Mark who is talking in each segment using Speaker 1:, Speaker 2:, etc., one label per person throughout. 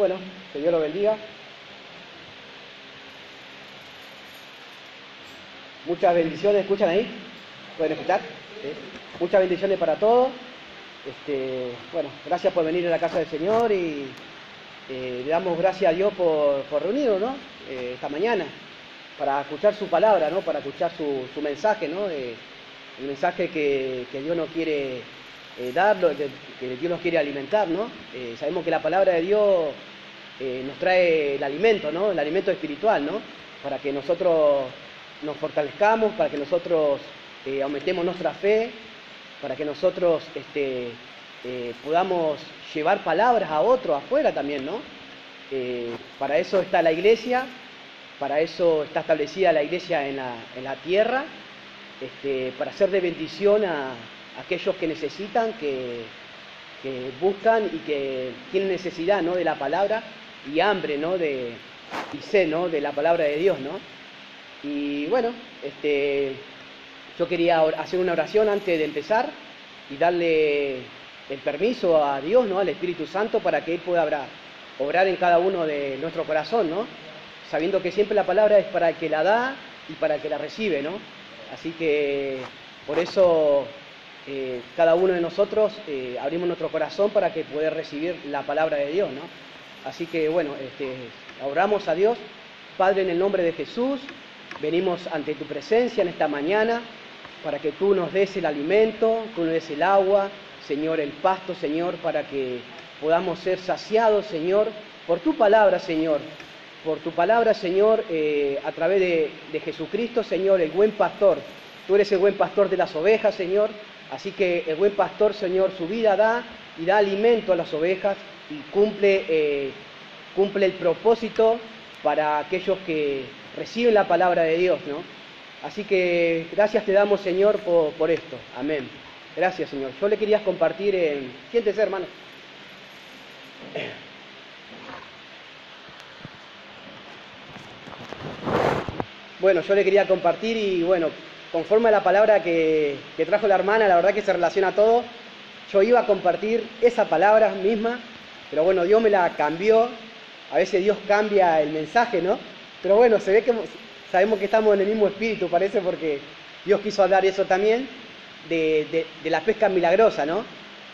Speaker 1: Bueno, que Dios lo bendiga. Muchas bendiciones, ¿escuchan ahí? ¿Pueden escuchar? Muchas bendiciones para todos. Este, bueno, gracias por venir a la casa del Señor y eh, le damos gracias a Dios por, reunirnos, ¿no? Eh, esta mañana, para escuchar su palabra, ¿no? Para escuchar su, mensaje, ¿no? El mensaje que, Dios nos quiere eh, dar, que, que, Dios nos quiere alimentar, ¿no? Sabemos que la palabra de Dios eh, nos trae el alimento, ¿no? El alimento espiritual, ¿no? Para que nosotros nos fortalezcamos, para que nosotros eh, aumentemos nuestra fe, para que nosotros este, eh, podamos llevar palabras a otros afuera también, ¿no? Para eso está la iglesia, para eso está establecida la iglesia en la, en la tierra, este, para ser de bendición a, a aquellos que necesitan, que, que, buscan y que tienen necesidad ¿no? de la palabra y hambre ¿no? de, y sed ¿no? de la palabra de Dios. ¿no? Y bueno, este, yo quería hacer una oración antes de empezar y darle el permiso a Dios, ¿no? al Espíritu Santo, para que Él pueda obrar, obrar en cada uno de nuestro corazón, ¿no? sabiendo que siempre la palabra es para el que la da y para el que la recibe. ¿no? Así que por eso eh, cada uno de nosotros eh, abrimos nuestro corazón para que pueda recibir la palabra de Dios. ¿no? Así que bueno, este, oramos a Dios. Padre, en el nombre de Jesús, venimos ante tu presencia en esta mañana para que tú nos des el alimento, tú nos des el agua, Señor, el pasto, Señor, para que podamos ser saciados, Señor, por tu palabra, Señor. Por tu palabra, Señor, eh, a través de, de, Jesucristo, Señor, el buen pastor. Tú eres el buen pastor de las ovejas, Señor. Así que el buen pastor, Señor, su vida da y da alimento a las ovejas y cumple, eh, cumple el propósito para aquellos que reciben la palabra de Dios, ¿no? Así que gracias te damos, Señor, por, esto. Amén. Gracias, Señor. Yo le quería compartir en... Siéntese, hermano. Bueno, yo le quería compartir y bueno, conforme a la palabra que, que, trajo la hermana, la verdad que se relaciona a todo, yo iba a compartir esa palabra misma, pero bueno, Dios me la cambió. A veces Dios cambia el mensaje, ¿no? Pero bueno, se ve que sabemos que estamos en el mismo espíritu, parece, porque Dios quiso hablar eso también, de, de, la pesca milagrosa, ¿no?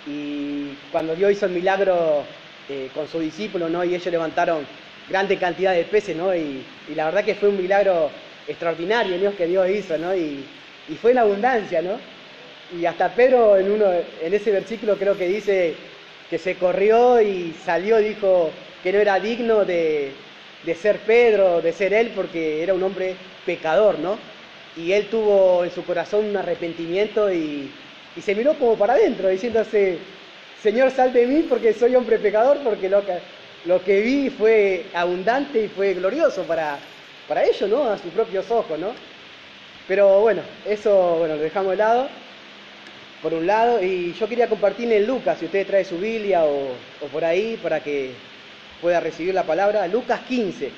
Speaker 1: Y cuando Dios hizo el milagro eh, con sus discípulos, ¿no? Y ellos levantaron grande cantidad de peces, ¿no? Y, y, la verdad que fue un milagro extraordinario, Dios, que Dios hizo, ¿no? Y, y, fue en abundancia, ¿no? Y hasta Pedro en, uno, en ese versículo creo que dice que se corrió y salió, dijo que no era digno de, de ser Pedro, de ser él, porque era un hombre pecador, ¿no? Y él tuvo en su corazón un arrepentimiento y, y se miró como para adentro, diciéndose, Señor, sal de mí porque soy hombre pecador, porque lo que, lo que vi fue abundante y fue glorioso para, para ellos, ¿no? A sus propios ojos, ¿no? Pero bueno, eso bueno, lo dejamos de lado, por un lado, y yo quería compartir en Lucas, si usted trae su Biblia o, o por ahí, para que pueda recibir la palabra, Lucas 15.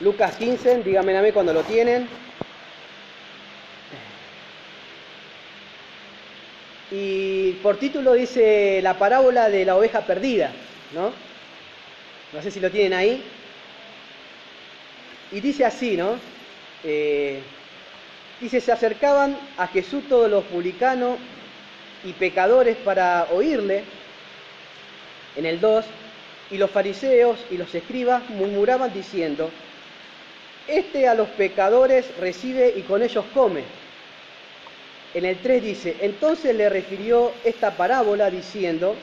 Speaker 1: Lucas 15, díganme a mí cuando lo tienen. Y por título dice la parábola de la oveja perdida, ¿no? No sé si lo tienen ahí. Y dice así, ¿no? Eh, dice, se acercaban a Jesús todos los publicanos y pecadores para oírle, en el 2, y los fariseos y los escribas murmuraban diciendo, este a los pecadores recibe y con ellos come. En el 3 dice, entonces le refirió esta parábola diciendo,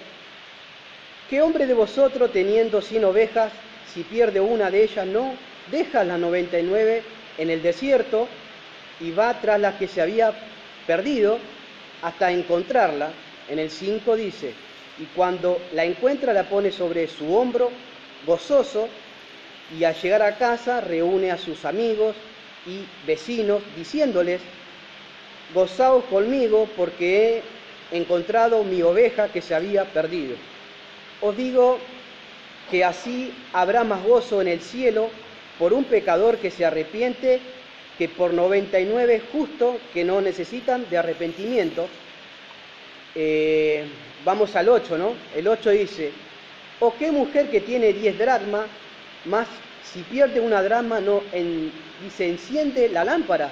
Speaker 1: ¿qué hombre de vosotros teniendo cien ovejas, si pierde una de ellas, no deja las 99 en el desierto y va tras la que se había perdido hasta encontrarla? En el 5 dice, y cuando la encuentra la pone sobre su hombro, gozoso, y al llegar a casa reúne a sus amigos y vecinos diciéndoles, gozaos conmigo porque he encontrado mi oveja que se había perdido. Os digo que así habrá más gozo en el cielo por un pecador que se arrepiente que por 99 justos que no necesitan de arrepentimiento. Eh, vamos al 8, ¿no? El 8 dice, o qué mujer que tiene 10 dracmas, más si pierde una drama, no, en, dice, enciende la lámpara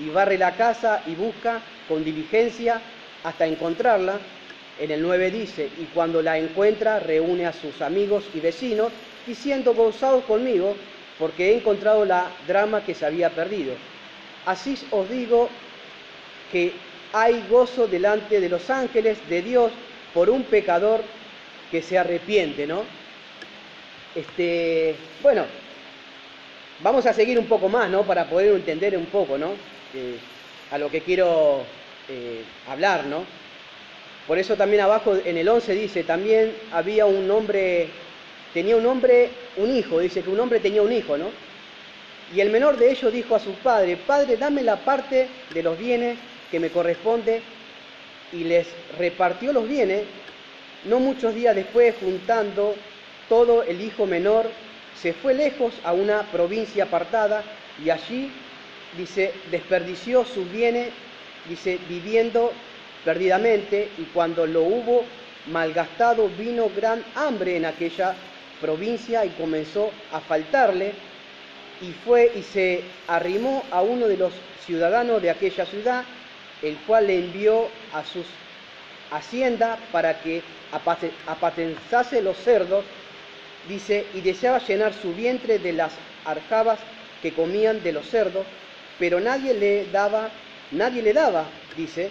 Speaker 1: y barre la casa y busca con diligencia hasta encontrarla. En el 9 dice, y cuando la encuentra, reúne a sus amigos y vecinos, diciendo, gozados conmigo, porque he encontrado la drama que se había perdido. Así os digo que hay gozo delante de los ángeles de Dios por un pecador que se arrepiente, ¿no? Este, bueno, vamos a seguir un poco más, ¿no? Para poder entender un poco, ¿no? A lo que quiero eh, hablar, ¿no? Por eso también abajo en el 11 dice, también había un hombre, tenía un hombre, un hijo, dice que un hombre tenía un hijo, ¿no? Y el menor de ellos dijo a su padre, Padre, dame la parte de los bienes que me corresponde, y les repartió los bienes. No muchos días después, juntando todo el hijo menor, se fue lejos a una provincia apartada y allí, dice, desperdició sus bienes, dice, viviendo perdidamente, y cuando lo hubo malgastado, vino gran hambre en aquella provincia y comenzó a faltarle y fue y se arrimó a uno de los ciudadanos de aquella ciudad, el cual le envió a sus haciendas para que apatenzase los cerdos, dice, y deseaba llenar su vientre de las arjabas que comían de los cerdos, pero nadie le daba, nadie le daba, dice,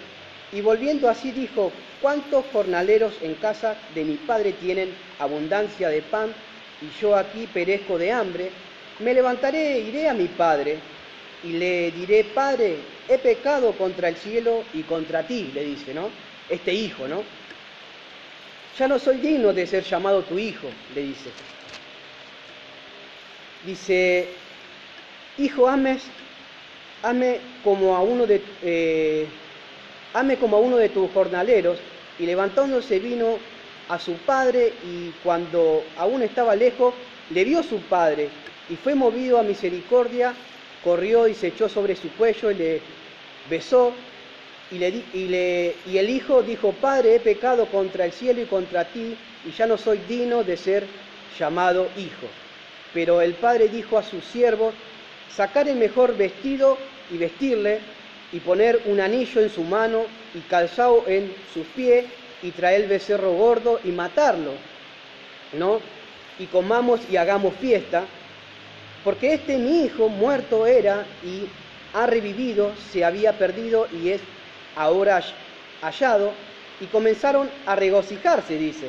Speaker 1: y volviendo así dijo, ¿cuántos jornaleros en casa de mi padre tienen abundancia de pan y yo aquí perezco de hambre? Me levantaré, iré a mi padre y le diré, Padre, he pecado contra el cielo y contra ti, le dice, ¿no? Este hijo, ¿no? Ya no soy digno de ser llamado tu hijo, le dice. Dice, hijo, ames, ame como a uno de, eh, ame como a uno de tus jornaleros, y levantándose vino a su padre, y cuando aún estaba lejos, le vio su padre, y fue movido a misericordia, corrió y se echó sobre su cuello y le besó. Y, le, y, le, y el hijo dijo, Padre, he pecado contra el cielo y contra ti, y ya no soy digno de ser llamado hijo. Pero el padre dijo a sus siervos, sacar el mejor vestido y vestirle, y poner un anillo en su mano y calzado en sus pies, y traer el becerro gordo y matarlo, ¿no? Y comamos y hagamos fiesta, porque este mi hijo muerto era y ha revivido, se había perdido y es ahora hallado, y comenzaron a regocijarse, dice.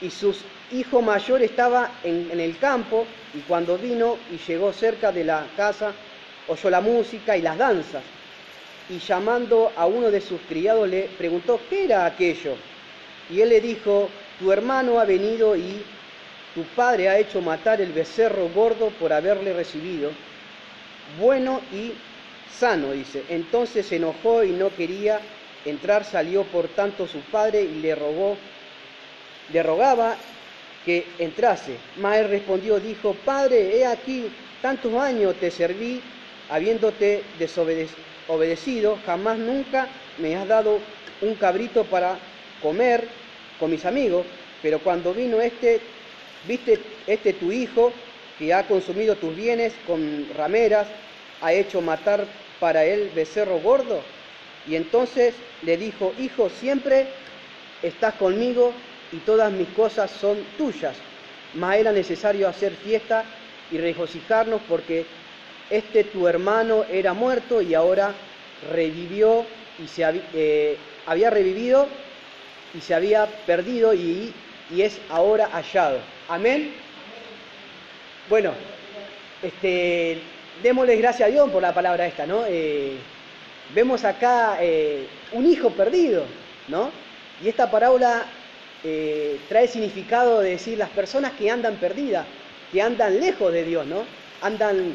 Speaker 1: Y su hijo mayor estaba en, en, el campo, y cuando vino y llegó cerca de la casa, oyó la música y las danzas, y llamando a uno de sus criados le preguntó, ¿qué era aquello? Y él le dijo, tu hermano ha venido y tu padre ha hecho matar el becerro gordo por haberle recibido, bueno y sano, dice. Entonces se enojó y no quería entrar, salió por tanto su padre y le rogó, le rogaba que entrase. Mas él respondió, dijo, Padre, he aquí, tantos años te serví, habiéndote desobedecido, jamás nunca me has dado un cabrito para comer con mis amigos, pero cuando vino este ¿Viste este tu hijo que ha consumido tus bienes con rameras, ha hecho matar para él becerro gordo? Y entonces le dijo, hijo, siempre estás conmigo y todas mis cosas son tuyas. Mas era necesario hacer fiesta y regocijarnos porque este tu hermano era muerto y ahora revivió y se eh, había revivido y se había perdido y y es ahora hallado. Amén. Bueno, este, démosles gracias a Dios por la palabra esta, ¿no? Eh, vemos acá eh, un hijo perdido, ¿no? Y esta parábola trae significado de decir las personas que andan perdidas, que andan lejos de Dios, ¿no? Andan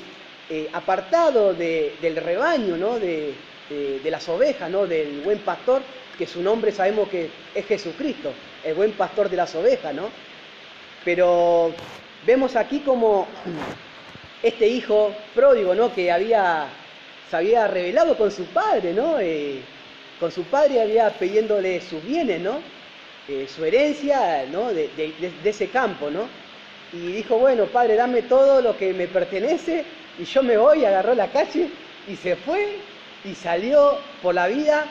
Speaker 1: apartados del rebaño, ¿no? De, de las ovejas, ¿no? Del buen pastor, que su nombre sabemos que es Jesucristo el buen pastor de las ovejas, ¿no? Pero vemos aquí como este hijo pródigo, ¿no? Que había, se había revelado con su padre, ¿no? Eh, con su padre había pidiéndole sus bienes, ¿no? Eh, su herencia, ¿no? De, de, ese campo, ¿no? Y dijo, bueno, padre, dame todo lo que me pertenece y yo me voy, agarró la calle y se fue y salió por la vida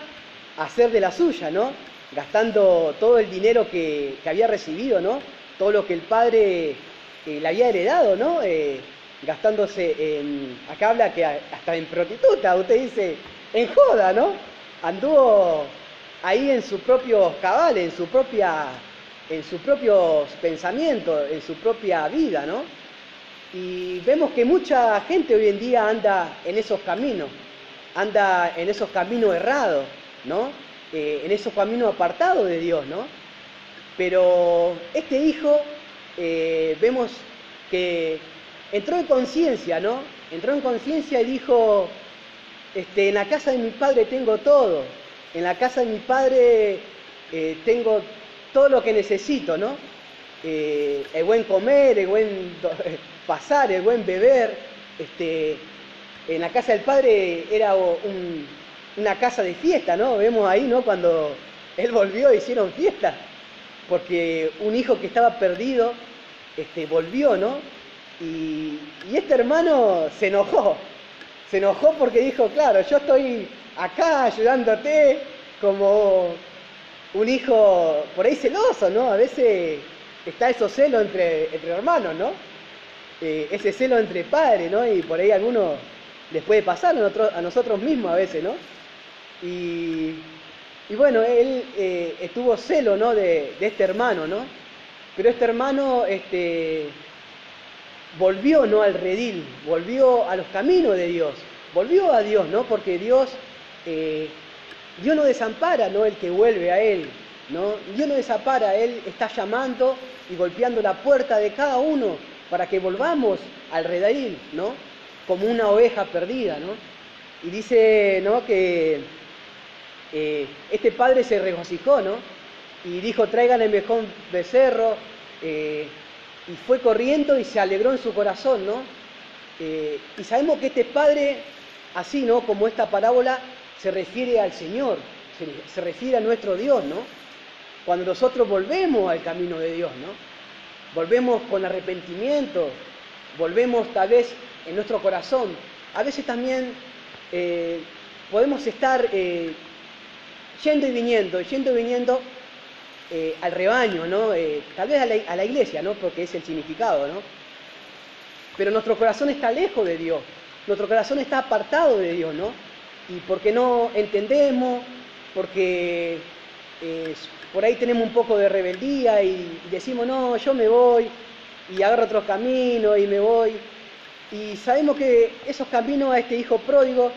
Speaker 1: a hacer de la suya, ¿no? Gastando todo el dinero que, que había recibido, ¿no? Todo lo que el padre eh, le había heredado, ¿no? Eh, gastándose en, acá habla que hasta en prostituta, usted dice, en joda, ¿no? Anduvo ahí en sus propios cabales, en su propia, en sus propios pensamientos, en su propia vida, ¿no? Y vemos que mucha gente hoy en día anda en esos caminos, anda en esos caminos errados, ¿no? Eh, en esos caminos apartados de Dios, ¿no? Pero este hijo eh, vemos que entró en conciencia, ¿no? Entró en conciencia y dijo, este, en la casa de mi padre tengo todo, en la casa de mi padre eh, tengo todo lo que necesito, ¿no? El buen comer, el buen pasar, el buen beber. Este, en la casa del padre era una casa de fiesta, ¿no? Vemos ahí, ¿no? Cuando él volvió hicieron fiesta, porque un hijo que estaba perdido este, volvió, ¿no? Y, este hermano se enojó, se enojó porque dijo, claro, yo estoy acá ayudándote como un hijo por ahí celoso, ¿no? A veces está eso celo entre, entre hermanos, ¿no? Eh, ese celo entre padres, ¿no? Y por ahí algunos les puede pasar a nosotros, mismos a veces, ¿no? Y, bueno, él eh, estuvo celo, ¿no? De, de, este hermano, ¿no? Pero este hermano, este, volvió no al redil, volvió a los caminos de Dios, volvió a Dios, ¿no? Porque Dios, eh, Dios no desampara, ¿no? El que vuelve a Él, ¿no? Dios no desampara, Él está llamando y golpeando la puerta de cada uno para que volvamos al redil, ¿no? Como una oveja perdida, ¿no? Y dice, ¿no? Que eh, este padre se regocijó, ¿no? Y dijo, traigan el mejor becerro, eh, y fue corriendo y se alegró en su corazón, ¿no? Eh, y sabemos que este padre, así, ¿no? Como esta parábola, se refiere al Señor, se, refiere a nuestro Dios, ¿no? Cuando nosotros volvemos al camino de Dios, ¿no? Volvemos con arrepentimiento, volvemos tal vez en nuestro corazón. A veces también eh, podemos estar eh, yendo y viniendo, yendo y viniendo eh, al rebaño, ¿no? Tal vez a la, iglesia, ¿no? Porque es el significado, ¿no? Pero nuestro corazón está lejos de Dios, nuestro corazón está apartado de Dios, ¿no? Y porque no entendemos, porque por ahí tenemos un poco de rebeldía y decimos, no, yo me voy y agarro otro camino y me voy. Y sabemos que esos caminos a este hijo pródigo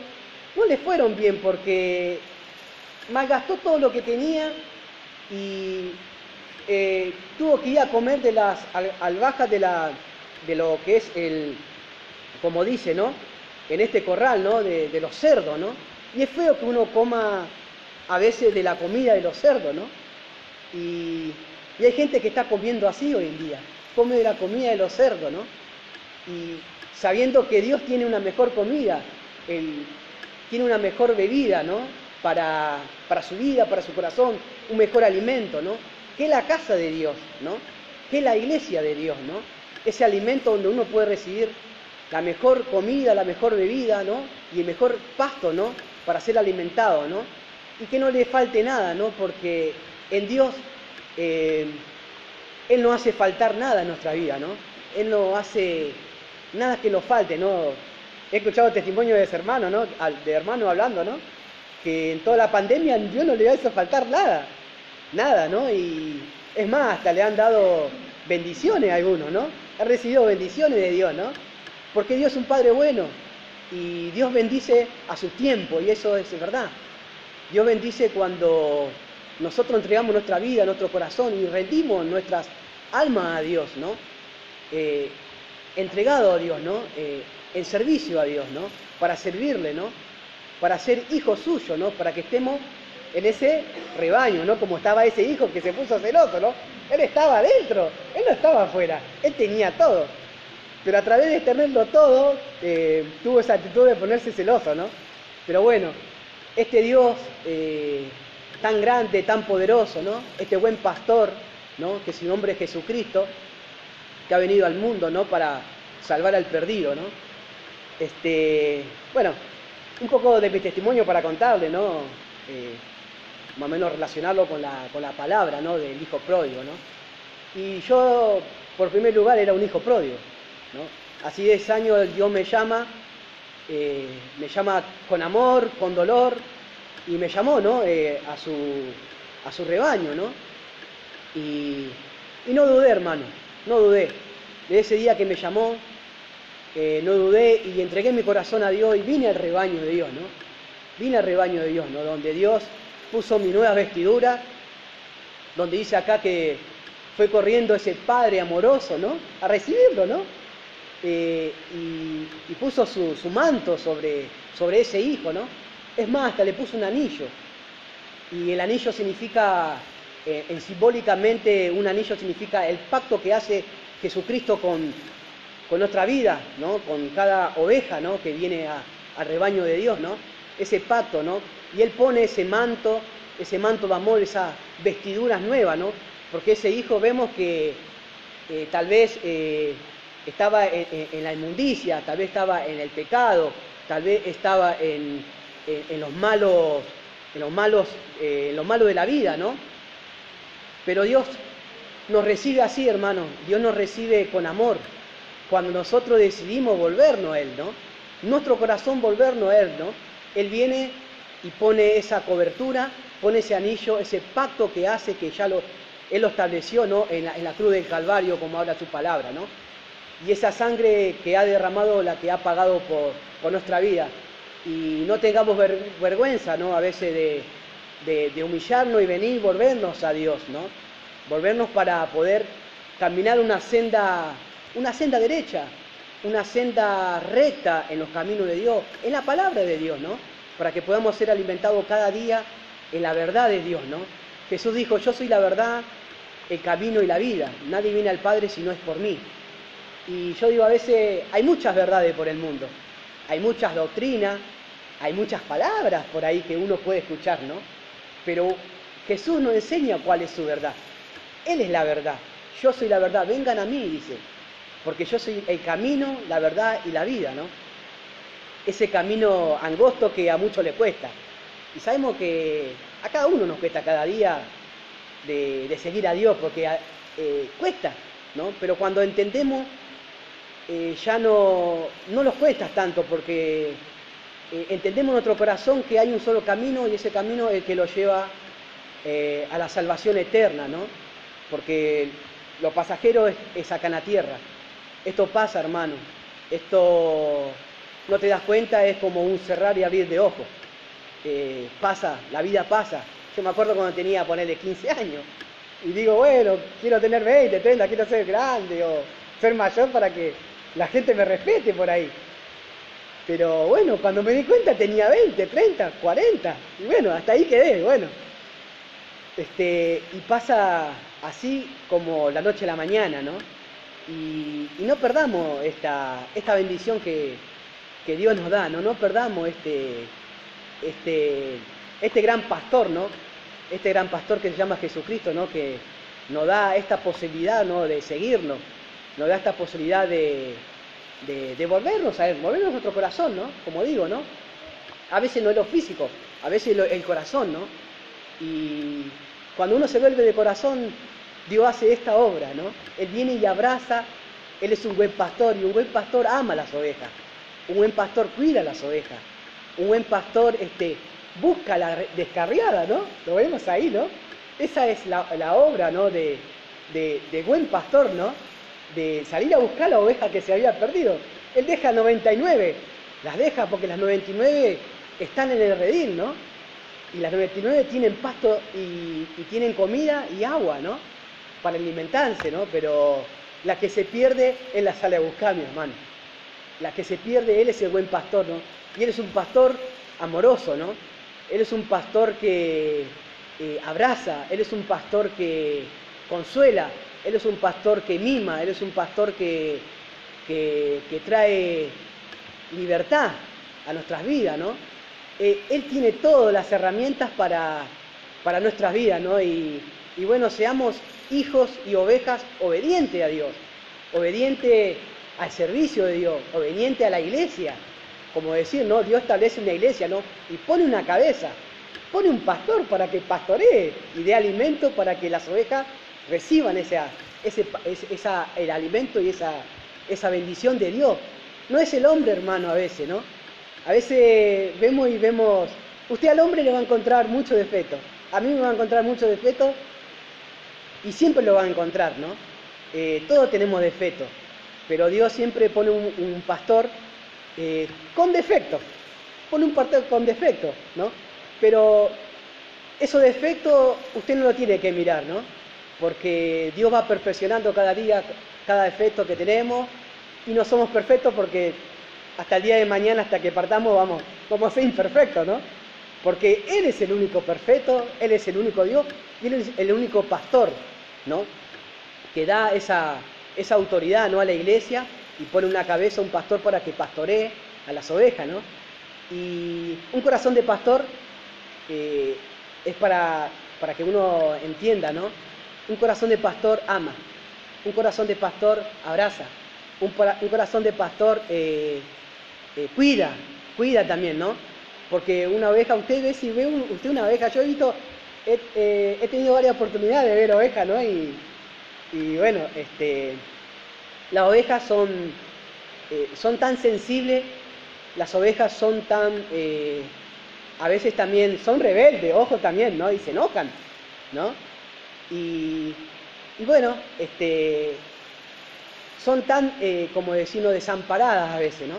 Speaker 1: no le fueron bien porque malgastó todo lo que tenía y eh, tuvo que ir a comer de las albajas de, la, de lo que es el, como dice, ¿no? En este corral, ¿no? De, los cerdos, ¿no? Y es feo que uno coma a veces de la comida de los cerdos, ¿no? Y, hay gente que está comiendo así hoy en día, come de la comida de los cerdos, ¿no? Y sabiendo que Dios tiene una mejor comida, tiene una mejor bebida, ¿no? para, su vida, para su corazón, un mejor alimento, ¿no? Que la casa de Dios, ¿no? Que la iglesia de Dios, ¿no? Ese alimento donde uno puede recibir la mejor comida, la mejor bebida, ¿no? Y el mejor pasto, ¿no? Para ser alimentado, ¿no? Y que no le falte nada, ¿no? Porque en Dios eh, Él no hace faltar nada en nuestra vida, ¿no? Él no hace nada que nos falte, ¿no? He escuchado testimonio de ese hermano, ¿no? De hermano hablando, ¿no? que en toda la pandemia Dios no le a faltar nada, nada, ¿no? Y es más, hasta le han dado bendiciones a algunos, ¿no? Ha recibido bendiciones de Dios, ¿no? Porque Dios es un Padre bueno y Dios bendice a su tiempo y eso es verdad. Dios bendice cuando nosotros entregamos nuestra vida, nuestro corazón y rendimos nuestras almas a Dios, ¿no? Eh, entregado a Dios, ¿no? Eh, en servicio a Dios, ¿no? Para servirle, ¿no? para ser hijo suyo, ¿no? Para que estemos en ese rebaño, ¿no? Como estaba ese hijo que se puso celoso, ¿no? Él estaba adentro, él no estaba afuera, él tenía todo. Pero a través de tenerlo todo, eh, tuvo esa actitud de ponerse celoso, ¿no? Pero bueno, este Dios tan grande, tan poderoso, ¿no? Este buen pastor, ¿no? Que su nombre es Jesucristo, que ha venido al mundo, ¿no? Para salvar al perdido, ¿no? Este, bueno, un poco de mi testimonio para contarle, ¿no? Eh, más o menos relacionarlo con la, con la palabra, ¿no? Del hijo pródigo, ¿no? Y yo, por primer lugar, era un hijo pródigo, ¿no? Así de ese año Dios me llama, eh, me llama con amor, con dolor, y me llamó, ¿no? Eh, a, su, a su rebaño, ¿no? Y, y no dudé, hermano, no dudé. De ese día que me llamó, eh, no dudé y entregué mi corazón a Dios y vine al rebaño de Dios, ¿no? Vine al rebaño de Dios, ¿no? Donde Dios puso mi nueva vestidura, donde dice acá que fue corriendo ese Padre amoroso, ¿no? A recibirlo, ¿no? Eh, y, puso su, manto sobre, sobre ese hijo, ¿no? Es más, hasta le puso un anillo. Y el anillo significa, eh, en simbólicamente, un anillo significa el pacto que hace Jesucristo con, con nuestra vida, ¿no? Con cada oveja, ¿no? Que viene al rebaño de Dios, ¿no? Ese pacto, ¿no? Y Él pone ese manto, ese manto de amor, esas vestiduras nuevas, ¿no? Porque ese hijo vemos que eh, tal vez eh, estaba en, la inmundicia, tal vez estaba en el pecado, tal vez estaba en, los malos, en los malos, eh, en los malos de la vida, ¿no? Pero Dios nos recibe así, hermano. Dios nos recibe con amor cuando nosotros decidimos volvernos a Él, ¿no? Nuestro corazón volvernos a Él, ¿no? Él viene y pone esa cobertura, pone ese anillo, ese pacto que hace que ya lo, Él lo estableció, ¿no? En la, cruz del Calvario, como habla su palabra, ¿no? Y esa sangre que ha derramado, la que ha pagado por, nuestra vida. Y no tengamos vergüenza, ¿no? A veces de, humillarnos y venir volvernos a Dios, ¿no? Volvernos para poder caminar una senda una senda derecha, una senda recta en los caminos de Dios, en la palabra de Dios, ¿no? Para que podamos ser alimentados cada día en la verdad de Dios, ¿no? Jesús dijo, yo soy la verdad, el camino y la vida. Nadie viene al Padre si no es por mí. Y yo digo, a veces hay muchas verdades por el mundo, hay muchas doctrinas, hay muchas palabras por ahí que uno puede escuchar, ¿no? Pero Jesús nos enseña cuál es su verdad. Él es la verdad. Yo soy la verdad. Vengan a mí, dice porque yo soy el camino, la verdad y la vida, ¿no? Ese camino angosto que a muchos le cuesta. Y sabemos que a cada uno nos cuesta cada día de, seguir a Dios, porque eh, cuesta, ¿no? Pero cuando entendemos, eh, ya no, no nos cuesta tanto, porque eh, entendemos en nuestro corazón que hay un solo camino y ese camino es el que lo lleva a la salvación eterna, ¿no? Porque los pasajeros es, acá en la tierra, esto pasa, hermano. Esto no te das cuenta, es como un cerrar y abrir de ojos. Eh, pasa, la vida pasa. Yo me acuerdo cuando tenía, ponerle 15 años. Y digo, bueno, quiero tener 20, 30, quiero ser grande o ser mayor para que la gente me respete por ahí. Pero bueno, cuando me di cuenta tenía 20, 30, 40. Y bueno, hasta ahí quedé, bueno. Este, y pasa así como la noche a la mañana, ¿no? Y, no perdamos esta, esta bendición que, Dios nos da, ¿no? No perdamos este, este, este gran pastor, ¿no? Este gran pastor que se llama Jesucristo, ¿no? Que nos da esta posibilidad, ¿no? De seguirnos, nos da esta posibilidad de, de, volvernos a Él, volvernos a nuestro corazón, ¿no? Como digo, ¿no? A veces no es lo físico, a veces el corazón, ¿no? Y cuando uno se vuelve de corazón, Dios hace esta obra, ¿no? Él viene y abraza, Él es un buen pastor y un buen pastor ama las ovejas, un buen pastor cuida las ovejas, un buen pastor este, busca la descarriada, ¿no? Lo vemos ahí, ¿no? Esa es la, obra, ¿no? De, de, buen pastor, ¿no? De salir a buscar la oveja que se había perdido. Él deja 99, las deja porque las 99 están en el redil, ¿no? Y las 99 tienen pasto y, tienen comida y agua, ¿no? para alimentarse, ¿no? Pero la que se pierde, Él la sale a buscar, mi hermano. La que se pierde, Él es el buen pastor, ¿no? Y Él es un pastor amoroso, ¿no? Él es un pastor que eh, abraza, Él es un pastor que consuela, Él es un pastor que mima, Él es un pastor que, que, trae libertad a nuestras vidas, ¿no? Eh, él tiene todas las herramientas para, para nuestras vidas, ¿no? Y, bueno, seamos hijos y ovejas obedientes a Dios, obedientes al servicio de Dios, obedientes a la iglesia. Como decir, ¿no? Dios establece una iglesia, ¿no? Y pone una cabeza, pone un pastor para que pastoree y dé alimento para que las ovejas reciban ese, esa, el alimento y esa, esa bendición de Dios. No es el hombre, hermano, a veces, ¿no? A veces vemos y vemos, usted al hombre le va a encontrar mucho defecto, a mí me va a encontrar mucho defecto y siempre lo va a encontrar, ¿no? Eh, todos tenemos defectos, pero Dios siempre pone un, pastor eh, con defecto, pone un pastor con defecto, ¿no? Pero esos defectos usted no lo tiene que mirar, ¿no? Porque Dios va perfeccionando cada día cada defecto que tenemos y no somos perfectos porque hasta el día de mañana, hasta que partamos, vamos, vamos a ser imperfectos, ¿no? Porque Él es el único perfecto, Él es el único Dios y Él es el único pastor, ¿no? Que da esa, esa autoridad, ¿no? A la iglesia y pone una cabeza, un pastor para que pastoree a las ovejas, ¿no? Y un corazón de pastor eh, es para, para que uno entienda, ¿no? Un corazón de pastor ama, un corazón de pastor abraza, un, corazón de pastor eh, eh, cuida, cuida también, ¿no? Porque una oveja, usted ve si ve usted una oveja, yo he visto, he, he, tenido varias oportunidades de ver ovejas, ¿no? Y, y bueno, este, las ovejas son, son tan sensibles, las ovejas son tan a veces también son rebeldes, ojo también, ¿no? Y se enojan, ¿no? Y, bueno, este, son tan, eh, como decirlo, desamparadas a veces, ¿no?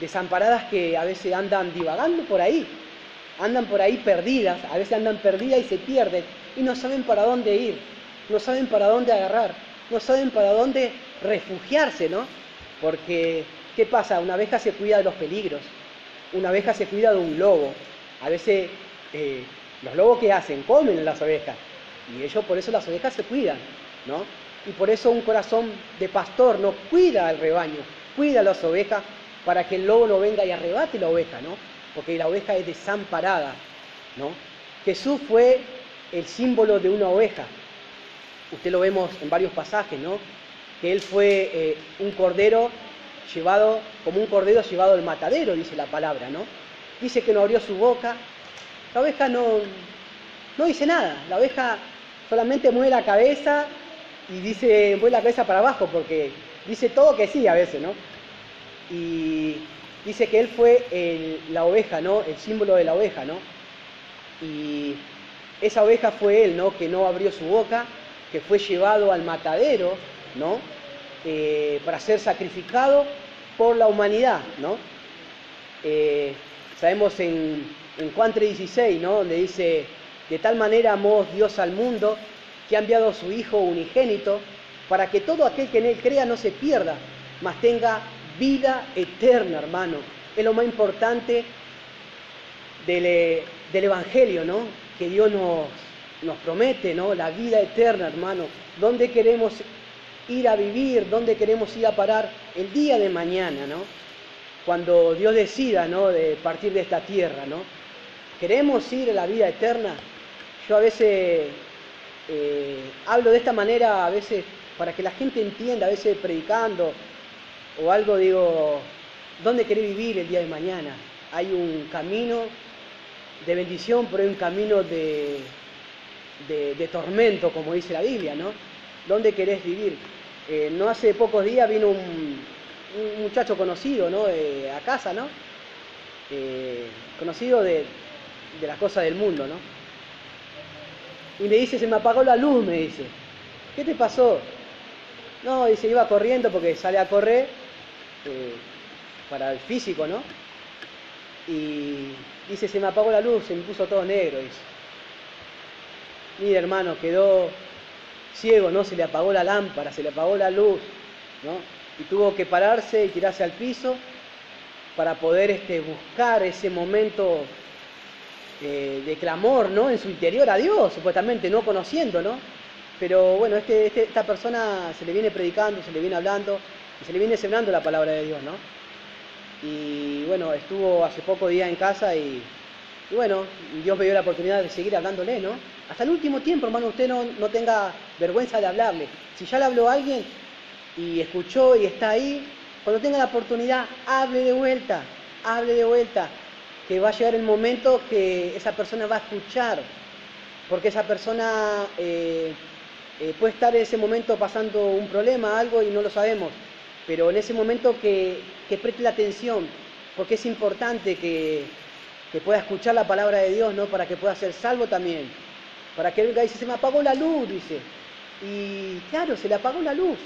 Speaker 1: Desamparadas que a veces andan divagando por ahí, andan por ahí perdidas, a veces andan perdidas y se pierden y no saben para dónde ir, no saben para dónde agarrar, no saben para dónde refugiarse, ¿no? Porque, ¿qué pasa? Una abeja se cuida de los peligros, una abeja se cuida de un lobo. A veces eh, los lobos que hacen comen las ovejas y ellos por eso las ovejas se cuidan, ¿no? Y por eso un corazón de pastor no cuida al rebaño, cuida a las ovejas para que el lobo no venga y arrebate la oveja, ¿no? Porque la oveja es desamparada, ¿no? Jesús fue el símbolo de una oveja. Usted lo vemos en varios pasajes, ¿no? Que él fue eh, un cordero llevado, como un cordero llevado al matadero, dice la palabra, ¿no? Dice que no abrió su boca. La oveja no, no dice nada. La oveja solamente mueve la cabeza y dice, mueve la cabeza para abajo, porque dice todo que sí a veces, ¿no? Y dice que él fue la oveja, ¿no? El símbolo de la oveja, ¿no? Y esa oveja fue él, ¿no? Que no abrió su boca, que fue llevado al matadero, ¿no? Eh, para ser sacrificado por la humanidad, ¿no? Eh, sabemos en, en Juan 3:16, ¿no? Donde dice, de tal manera amó Dios al mundo que ha enviado a su Hijo unigénito para que todo aquel que en él crea no se pierda, mas tenga vida eterna, hermano. Es lo más importante del, del Evangelio, ¿no? Que Dios nos, nos promete, ¿no? La vida eterna, hermano. ¿Dónde queremos ir a vivir, dónde queremos ir a parar el día de mañana, ¿no? Cuando Dios decida, ¿no? De partir de esta tierra, ¿no? ¿Queremos ir a la vida eterna? Yo a veces eh, hablo de esta manera, a veces para que la gente entienda, a veces predicando o algo, digo, ¿dónde querés vivir el día de mañana? Hay un camino de bendición, pero hay un camino de, de, de tormento, como dice la Biblia, ¿no? ¿Dónde querés vivir? Eh, no hace pocos días vino un, muchacho conocido, ¿no? a casa, ¿no? Eh, conocido de, las cosas del mundo, ¿no? Y me dice, se me apagó la luz, me dice. ¿Qué te pasó? No, dice, iba corriendo porque sale a correr eh, para el físico, ¿no? Y dice, se me apagó la luz, se me puso todo negro, dice. Mira, hermano, quedó ciego, ¿no? Se le apagó la lámpara, se le apagó la luz, ¿no? Y tuvo que pararse y tirarse al piso para poder este, buscar ese momento eh, de clamor, ¿no? En su interior a Dios, supuestamente, no conociendo, ¿no? Pero bueno, este, este, esta persona se le viene predicando, se le viene hablando, se le viene sembrando la palabra de Dios, ¿no? Y bueno, estuvo hace poco día en casa y, y bueno, Dios me dio la oportunidad de seguir hablándole, ¿no? Hasta el último tiempo, hermano, usted no, no tenga vergüenza de hablarle. Si ya le habló a alguien y escuchó y está ahí, cuando tenga la oportunidad, hable de vuelta, hable de vuelta, que va a llegar el momento que esa persona va a escuchar, porque esa persona eh, eh, puede estar en ese momento pasando un problema, algo y no lo sabemos, pero en ese momento que, que preste la atención, porque es importante que, que pueda escuchar la palabra de Dios, ¿no? Para que pueda ser salvo también. Para que él dice, se me apagó la luz, dice. Y claro, se le apagó la luz.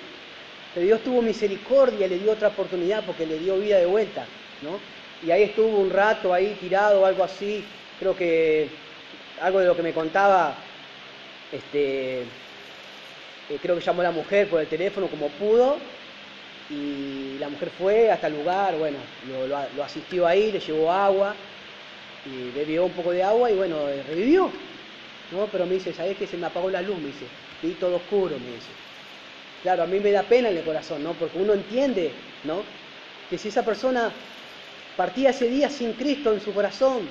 Speaker 1: Pero Dios tuvo misericordia, le dio otra oportunidad porque le dio vida de vuelta, ¿no? Y ahí estuvo un rato ahí tirado algo así. Creo que algo de lo que me contaba, este, eh, creo que llamó a la mujer por el teléfono como pudo. Y la mujer fue hasta el lugar, bueno, lo, asistió ahí, le llevó agua, y bebió un poco de agua y bueno, revivió. ¿no? Pero me dice, ¿sabes que se me apagó la luz? Me dice, vi todo oscuro, me dice. Claro, a mí me da pena en el corazón, ¿no? Porque uno entiende, ¿no? Que si esa persona partía ese día sin Cristo en su corazón,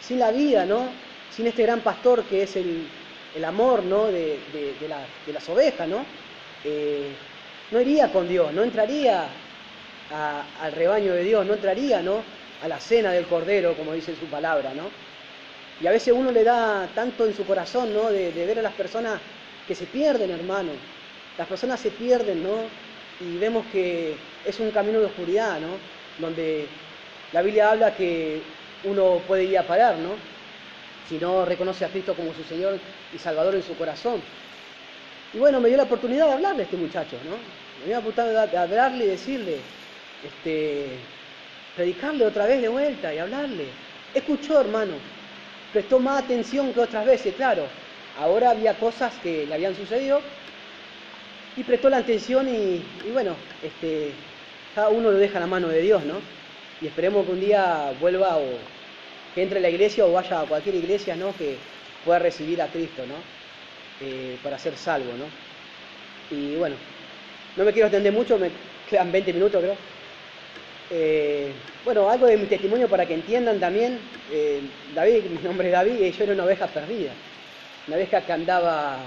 Speaker 1: sin la vida, ¿no? Sin este gran pastor que es el, el amor, ¿no? De, de, de, la, de, las ovejas, ¿no? Eh, no iría con Dios, no entraría al rebaño de Dios, no entraría, ¿no? A la cena del Cordero, como dice su palabra, ¿no? Y a veces uno le da tanto en su corazón, ¿no? De, de ver a las personas que se pierden, hermano. Las personas se pierden, ¿no? Y vemos que es un camino de oscuridad, ¿no? Donde la Biblia habla que uno puede ir a parar, ¿no? Si no reconoce a Cristo como su Señor y Salvador en su corazón. Y bueno, me dio la oportunidad de hablarle a este muchacho, ¿no? Me dio la oportunidad de hablarle y decirle, este, predicarle otra vez de vuelta y hablarle. Escuchó, hermano, prestó más atención que otras veces, claro. Ahora había cosas que le habían sucedido y prestó la atención y, bueno, este, cada uno lo deja la mano de Dios, ¿no? Y esperemos que un día vuelva o que entre a la iglesia o vaya a cualquier iglesia, ¿no? Que pueda recibir a Cristo, ¿no? Eh, para ser salvo, ¿no? Y bueno, no me quiero extender mucho, me quedan 20 minutos creo. Eh, bueno, algo de mi testimonio para que entiendan también. Eh, David, mi nombre es David, y yo era una oveja perdida. Una oveja que andaba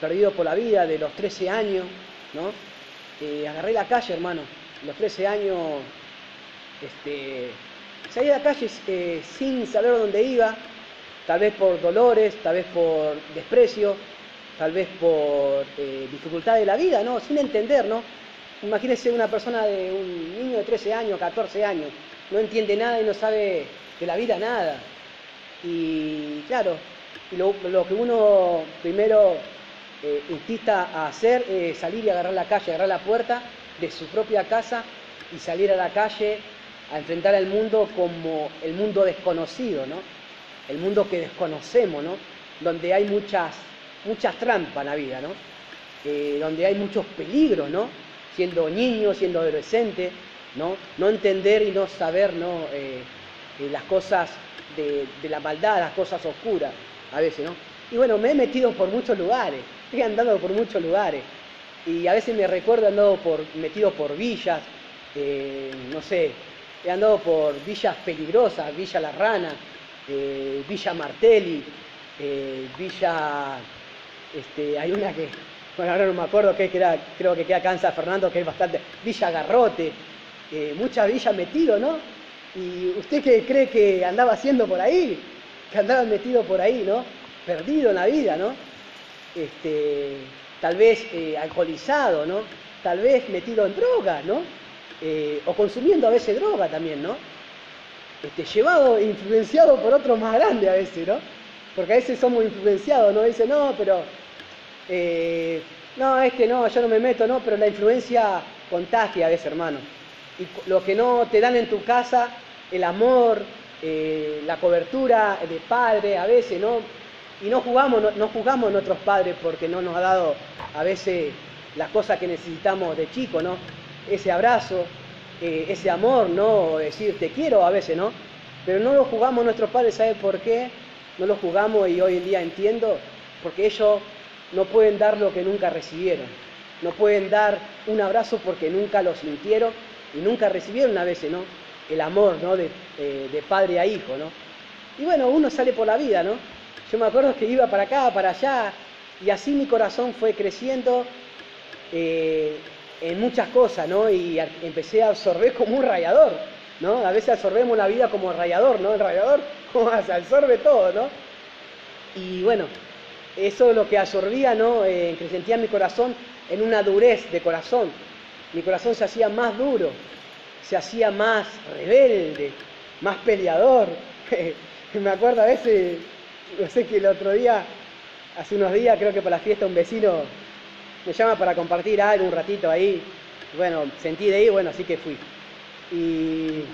Speaker 1: perdido por la vida de los 13 años, ¿no? Agarré la calle, hermano. Los 13 años, este, a la calle eh, sin saber dónde iba, tal vez por dolores, tal vez por desprecio, tal vez por eh, dificultad de la vida, ¿no? Sin entender, ¿no? Imagínense una persona de un niño de 13 años, 14 años, no entiende nada y no sabe de la vida nada. Y claro, lo, que uno primero eh, a hacer es salir y agarrar la calle, agarrar la puerta de su propia casa y salir a la calle a enfrentar al mundo como el mundo desconocido, ¿no? El mundo que desconocemos, ¿no? Donde hay muchas, muchas trampas en la vida, ¿no? Eh, donde hay muchos peligros, ¿no? Siendo niño, siendo adolescente, ¿no? No entender y no saber, ¿no? Eh, eh, las cosas de, la maldad, las cosas oscuras, a veces, ¿no? Y bueno, me he metido por muchos lugares, he andado por muchos lugares. Y a veces me recuerdo, andado por, metido por villas, no sé, he andado por villas peligrosas, Villa La Rana, eh, Villa Martelli, eh, Villa, este, hay una que, bueno, ahora no me acuerdo, que era, creo que queda acá en San Fernando, que es bastante, Villa Garrote, muchas villas metido, ¿no? Y usted qué cree que andaba haciendo por ahí, que andaba metido por ahí, ¿no? Perdido en la vida, ¿no? Este, tal vez eh, alcoholizado, ¿no? Tal vez metido en droga, ¿no? Eh, o consumiendo a veces droga también, ¿no? Este, llevado, influenciado por otros más grandes a veces, ¿no? Porque a veces somos influenciados, ¿no? Dice, no, pero, eh, no, este no, yo no me meto, ¿no? Pero la influencia contagia a veces, hermano. Y lo que no te dan en tu casa, el amor, eh, la cobertura de padre, a veces, ¿no? Y no jugamos, no, no jugamos nuestros padres porque no nos ha dado a veces las cosas que necesitamos de chico, ¿no? Ese abrazo, eh, ese amor, ¿no? Decir te quiero a veces, ¿no? Pero no lo jugamos nuestros padres, ¿sabe por qué? No lo jugamos y hoy en día entiendo, porque ellos no pueden dar lo que nunca recibieron. no pueden dar un abrazo porque nunca lo sintieron y nunca recibieron a veces, ¿no? El amor, ¿no? De, eh, de padre a hijo, ¿no? Y bueno, uno sale por la vida, ¿no? Yo me acuerdo que iba para acá, para allá, y así mi corazón fue creciendo eh, en muchas cosas, ¿no? Y empecé a absorber como un rayador, ¿no? A veces absorbemos la vida como rayador, ¿no? El rayador como absorbe todo, ¿no? Y bueno, eso es lo que absorbía, ¿no? Eh, que mi corazón en una durez de corazón. Mi corazón se hacía más duro, se hacía más rebelde, más peleador. me acuerdo a veces, no sé que el otro día, hace unos días, creo que para la fiesta un vecino me llama para compartir algo un ratito ahí. Bueno, sentí de ir, bueno, así que fui. Y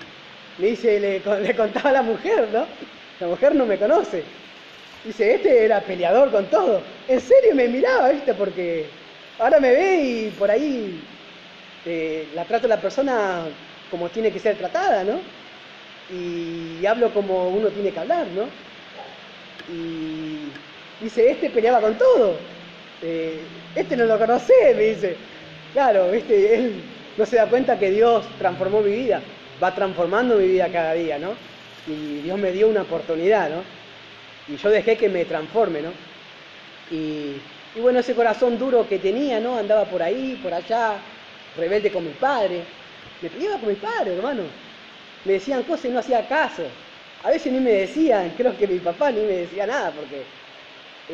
Speaker 1: me dice, le, le contaba a la mujer, ¿no? La mujer no me conoce. Dice, este era peleador con todo. En serio me miraba, ¿viste? Porque ahora me ve y por ahí eh, la trato a la persona como tiene que ser tratada, ¿no? Y hablo como uno tiene que hablar, ¿no? Y dice, este peleaba con todo. Eh, este no lo conoce, me dice. Claro, ¿viste? Él no se da cuenta que Dios transformó mi vida, va transformando mi vida cada día, ¿no? Y Dios me dio una oportunidad, ¿no? Y yo dejé que me transforme, ¿no? Y, bueno, ese corazón duro que tenía, ¿no? Andaba por ahí, por allá, rebelde con mi padre. Me peleaba con mi padre, hermano. Me decían cosas y no hacía caso. A veces ni me decían, creo que mi papá ni me decía nada, porque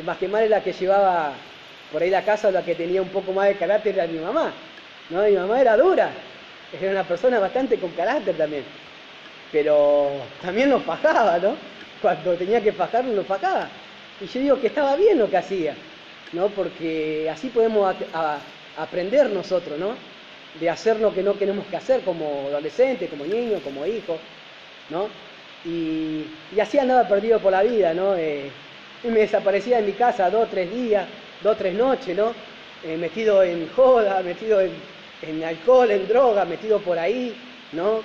Speaker 1: más que mal era que llevaba por ahí la casa, la que tenía un poco más de carácter era mi mamá. ¿no? Mi mamá era dura, era una persona bastante con carácter también. Pero también nos fajaba, ¿no? cuando tenía que fajarlo, lo fajaba. Y yo digo que estaba bien lo que hacía, ¿no? Porque así podemos aprender nosotros, ¿no? De hacer lo que no tenemos que hacer como adolescentes, como niños, como hijos, ¿no? Y, así andaba perdido por la vida, ¿no? Eh, y me desaparecía en mi casa dos, tres días, dos, tres noches, ¿no? Eh, metido en joda, metido en, en alcohol, en droga, metido por ahí, ¿no?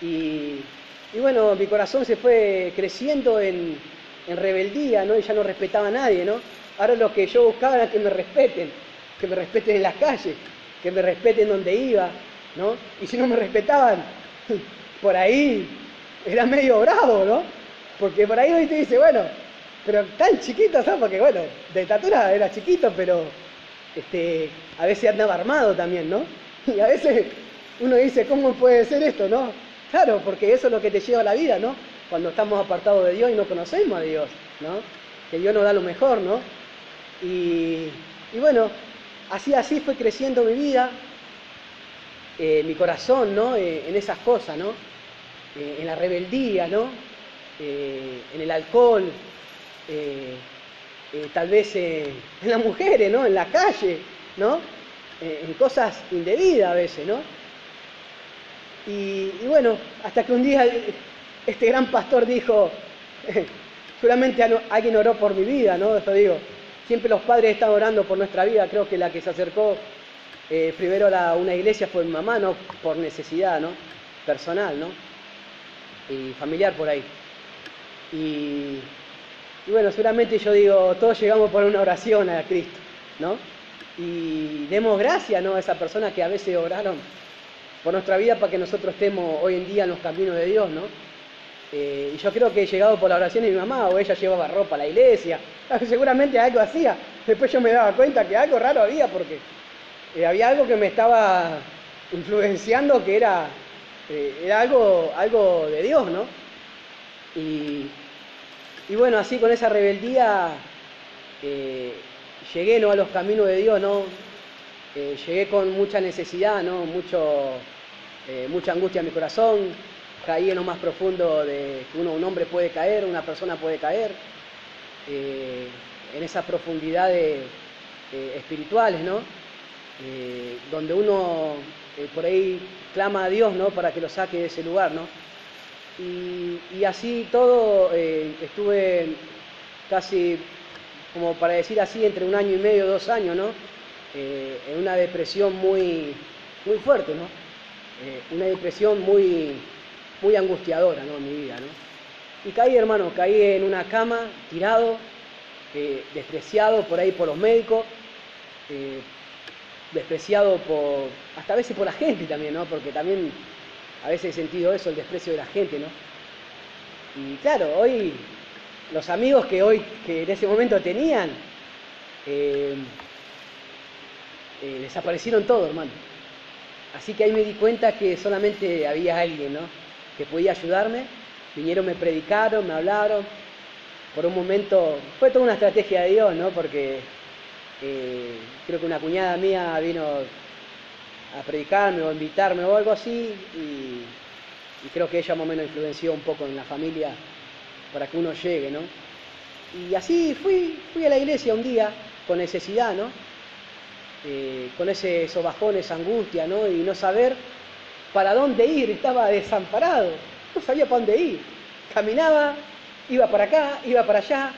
Speaker 1: Y, y bueno, mi corazón se fue creciendo en, rebeldía, ¿no? Y ya no respetaba a nadie, ¿no? Ahora lo que yo buscaba era que me respeten, que me respeten en las calles, que me respeten donde iba, ¿no? Y si no me respetaban, por ahí era medio bravo, ¿no? Porque por ahí te dice, bueno, pero tan chiquito, ¿sabes? Porque bueno, de estatura era chiquito, pero este, a veces andaba armado también, ¿no? Y a veces uno dice, ¿cómo puede ser esto, no? Claro, porque eso es lo que te lleva a la vida, ¿no? Cuando estamos apartados de Dios y no conocemos a Dios, ¿no? Que Dios nos da lo mejor, ¿no? Y, bueno, así así fue creciendo mi vida, eh, mi corazón, ¿no? Eh, en esas cosas, ¿no? Eh, en la rebeldía, ¿no? en el alcohol, tal vez en las mujeres, ¿no? En la calle, ¿no? en cosas indebidas a veces, ¿no? Y, bueno, hasta que un día este gran pastor dijo, seguramente alguien oró por mi vida, ¿no? Esto digo, siempre los padres están orando por nuestra vida, creo que la que se acercó eh, primero a una iglesia fue mi mamá, ¿no? Por necesidad, ¿no? Personal, ¿no? Y familiar por ahí. Y, y bueno, seguramente yo digo, todos llegamos por una oración a Cristo, ¿no? Y demos gracias, ¿no? A esa persona que a veces oraron por nuestra vida para que nosotros estemos hoy en día en los caminos de Dios, ¿no? Eh, y yo creo que he llegado por la oración de mi mamá, o ella llevaba ropa a la iglesia, seguramente algo hacía. Después yo me daba cuenta que algo raro había, porque eh, había algo que me estaba influenciando que era, eh, era algo, algo de Dios, ¿no? Y, y bueno, así con esa rebeldía llegué ¿no? a los caminos de Dios, ¿no? llegué con mucha necesidad, ¿no? Mucho, eh, mucha angustia en mi corazón, caí en lo más profundo de que uno, un hombre puede caer, una persona puede caer, eh, en esas profundidades eh, espirituales, ¿no? donde uno por ahí clama a Dios, ¿no? Para que lo saque de ese lugar, ¿no? Y, así todo estuve casi, como para decir así, entre un año y medio, dos años, ¿no? Eh, en una depresión muy, muy fuerte, ¿no? Eh, una depresión muy, muy angustiadora, ¿no? En mi vida, ¿no? Y caí, hermano, caí en una cama, tirado, eh, despreciado por ahí por los médicos, despreciado por, hasta veces por la gente también, ¿no? Porque también a veces he sentido eso, el desprecio de la gente, ¿no? Y claro, hoy los amigos que hoy, que en ese momento tenían, eh, eh, desaparecieron todos, hermano. Así que ahí me di cuenta que solamente había alguien, ¿no? Que podía ayudarme. Vinieron, me predicaron, me hablaron. Por un momento, fue toda una estrategia de Dios, ¿no? Porque eh, creo que una cuñada mía vino a predicarme o a invitarme o algo así y, creo que ella más o menos influenció un poco en la familia para que uno llegue, ¿no? Y así fui, fui a la iglesia un día con necesidad, ¿no? Eh, con ese, esos bajones, angustia, ¿no? Y no saber para dónde ir, estaba desamparado, no sabía para dónde ir. Caminaba, iba para acá, iba para allá,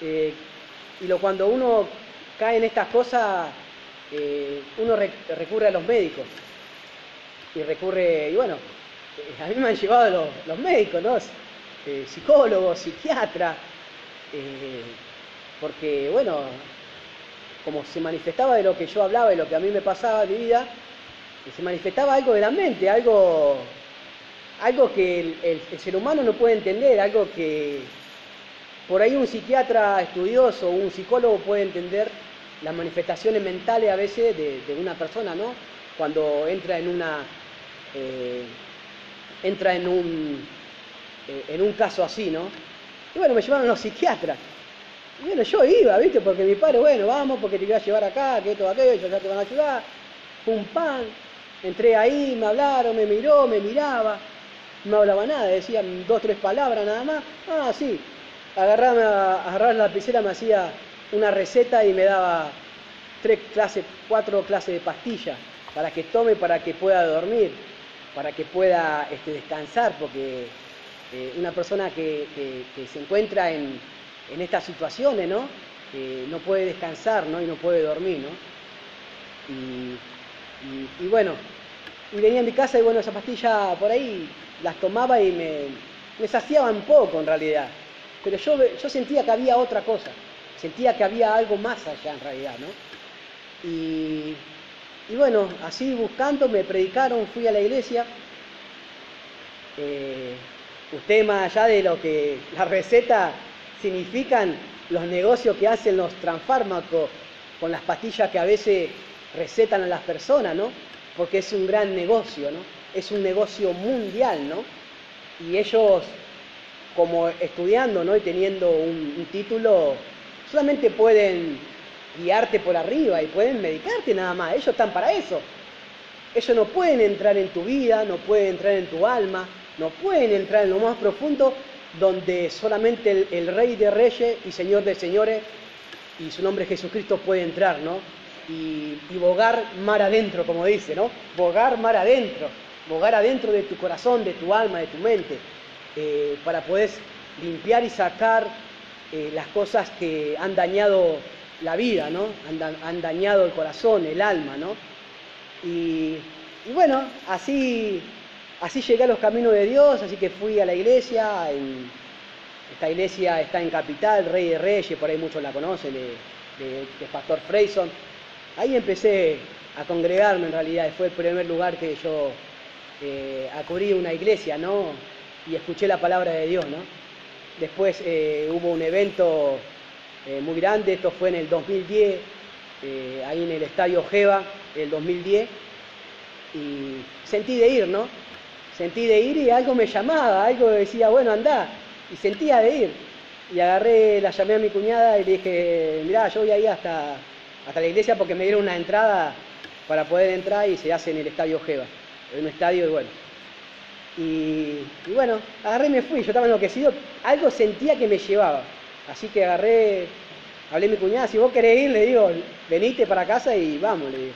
Speaker 1: eh, y lo, cuando uno cae en estas cosas, eh, uno recurre a los médicos. Y recurre, y bueno, a mí me han llevado los, médicos, ¿no? psicólogos, psiquiatras, porque, bueno, como se manifestaba de lo que yo hablaba y lo que a mí me pasaba de vida, se manifestaba algo de la mente, algo, algo que el, ser humano no puede entender, algo que por ahí un psiquiatra estudioso o un psicólogo puede entender las manifestaciones mentales a veces de, una persona, ¿no? Cuando entra en una eh, entra en un eh, en un caso así, ¿no? Y bueno, me llevaron los psiquiatras. Y bueno, yo iba, ¿viste? Porque mi padre, bueno, vamos, porque te voy a llevar acá, que esto, aquello, ya te van a ayudar. Pum, pan. Entré ahí, me hablaron, me miró, me miraba. No hablaba nada, decían dos, tres palabras nada más. Ah, sí. Agarraba, agarraba la lapicera, me hacía una receta y me daba tres clases, cuatro clases de pastillas para que tome, para que pueda dormir, para que pueda este, descansar, porque eh, una persona que se encuentra en, estas situaciones, ¿no? no puede descansar, ¿no? Y no puede dormir, ¿no? Y, bueno, y venía a mi casa y bueno, esa pastilla por ahí las tomaba y me, me saciaban poco en realidad. Pero yo, yo sentía que había otra cosa, sentía que había algo más allá en realidad, ¿no? Y, bueno, así buscando, me predicaron, fui a la iglesia. Eh, usted más allá de lo que la receta significan los negocios que hacen los transfármacos con las pastillas que a veces recetan a las personas, ¿no? Porque es un gran negocio, ¿no? Es un negocio mundial, ¿no? Y ellos, como estudiando, ¿no? Y teniendo un, título, solamente pueden guiarte por arriba y pueden medicarte nada más. Ellos están para eso. Ellos no pueden entrar en tu vida, no pueden entrar en tu alma, no pueden entrar en lo más profundo donde solamente el, Rey de Reyes y Señor de Señores y su nombre Jesucristo puede entrar, ¿no? Y, bogar mar adentro, como dice, ¿no? Bogar mar adentro, bogar adentro de tu corazón, de tu alma, de tu mente, eh, para poder limpiar y sacar eh, las cosas que han dañado la vida, ¿no? Han, dañado el corazón, el alma, ¿no? y bueno, así Así llegué a los caminos de Dios, así que fui a la iglesia. esta iglesia está en Capital, Rey de Reyes, por ahí muchos la conocen, de, Pastor Freyson. Ahí empecé a congregarme en realidad, fue el primer lugar que yo eh, acudí una iglesia, ¿no? Y escuché la palabra de Dios, ¿no? Después eh, hubo un evento eh, muy grande, esto fue en el 2010, eh, ahí en el Estadio Jeva, el 2010, y sentí de ir, ¿no? sentí de ir y algo me llamaba, algo decía, bueno, anda, y sentía de ir. Y agarré, la llamé a mi cuñada y le dije, mirá, yo voy ahí hasta, hasta la iglesia porque me dieron una entrada para poder entrar y se hace en el Estadio Jeva, en un estadio y bueno. Y, bueno, agarré y me fui, yo estaba enloquecido, algo sentía que me llevaba. Así que agarré, hablé a mi cuñada, si vos querés ir, le digo, veniste para casa y vamos, le digo.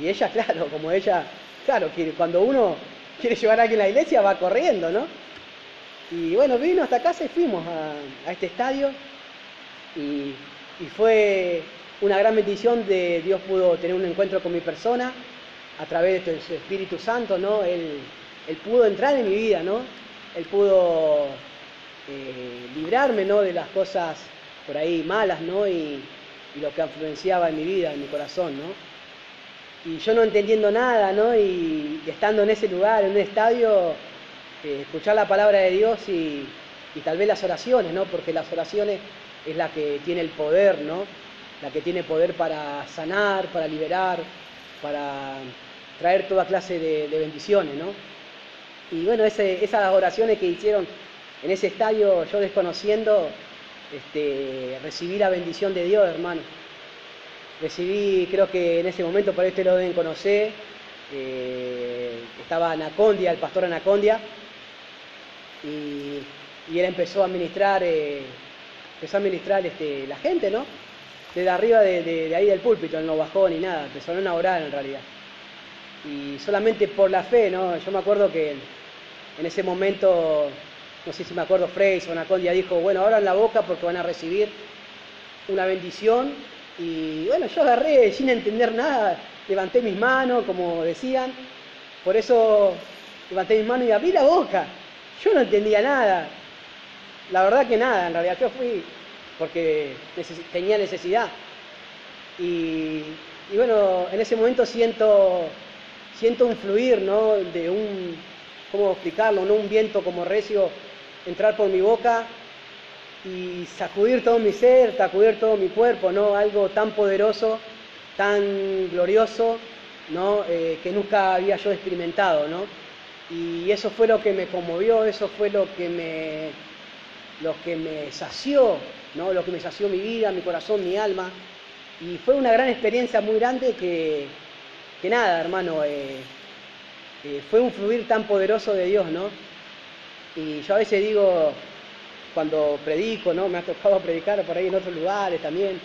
Speaker 1: Y ella, claro, como ella, claro, que cuando uno quiere llevar a alguien a la iglesia, va corriendo, ¿no? Y bueno, vino hasta casa y fuimos a, este estadio y, fue una gran bendición de Dios pudo tener un encuentro con mi persona a través de su Espíritu Santo, ¿no? Él, pudo entrar en mi vida, ¿no? Él pudo eh, librarme, ¿no? De las cosas por ahí malas, ¿no? Y, y, lo que influenciaba en mi vida, en mi corazón, ¿no? y yo no entendiendo nada, ¿no? Y, estando en ese lugar, en un estadio, eh, escuchar la palabra de Dios y, y, tal vez las oraciones, ¿no? Porque las oraciones es la que tiene el poder, ¿no? La que tiene poder para sanar, para liberar, para traer toda clase de, bendiciones, ¿no? Y bueno, esas oraciones que hicieron en ese estadio, yo desconociendo, este, recibí la bendición de Dios, hermano. Recibí, creo que en ese momento, por ahí lo deben conocer, eh, estaba Anacondia, el pastor Anacondia, y, él empezó a administrar, eh, empezó a administrar este, la gente, ¿no? Desde arriba de, ahí del púlpito, él no bajó ni nada, empezaron a orar en realidad. Y solamente por la fe, ¿no? Yo me acuerdo que en ese momento, no sé si me acuerdo, Frey o Anacondia dijo, bueno, abran la boca porque van a recibir una bendición y bueno, yo agarré sin entender nada, levanté mis manos, como decían, por eso levanté mis manos y abrí la boca. Yo no entendía nada, la verdad que nada, en realidad yo fui porque tenía necesidad. Y, bueno, en ese momento siento, siento un fluir, ¿no? De un, ¿cómo explicarlo? ¿no? Un viento como recio entrar por mi boca y sacudir todo mi ser, sacudir todo mi cuerpo, ¿no? Algo tan poderoso, tan glorioso, ¿no? Eh, que nunca había yo experimentado, ¿no? Y eso fue lo que me conmovió, eso fue lo que me, lo que me sació, ¿no? Lo que me sació mi vida, mi corazón, mi alma. Y fue una gran experiencia muy grande que, que nada, hermano, eh, fue un fluir tan poderoso de Dios, ¿no? Y yo a veces digo, cuando predico, ¿no? Me ha tocado predicar por ahí en otros lugares también.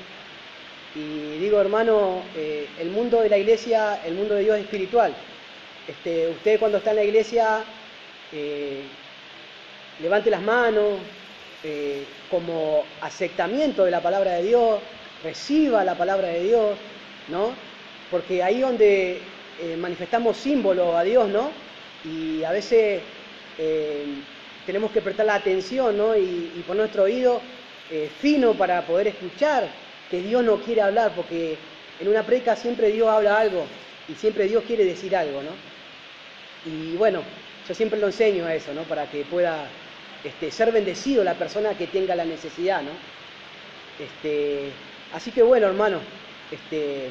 Speaker 1: Y digo, hermano, eh, el mundo de la iglesia, el mundo de Dios es espiritual. Este, usted cuando está en la iglesia, eh, levante las manos eh, como aceptamiento de la palabra de Dios, reciba la palabra de Dios, ¿no? Porque ahí donde manifestamos símbolo a Dios, ¿no? Y a veces tenemos que prestar la atención ¿no? y, poner nuestro oído eh, fino para poder escuchar que Dios no quiere hablar, porque en una preca siempre Dios habla algo y siempre Dios quiere decir algo, ¿no? Y bueno, yo siempre lo enseño a eso, ¿no? Para que pueda este, ser bendecido la persona que tenga la necesidad, ¿no? Este, así que bueno, hermano, este,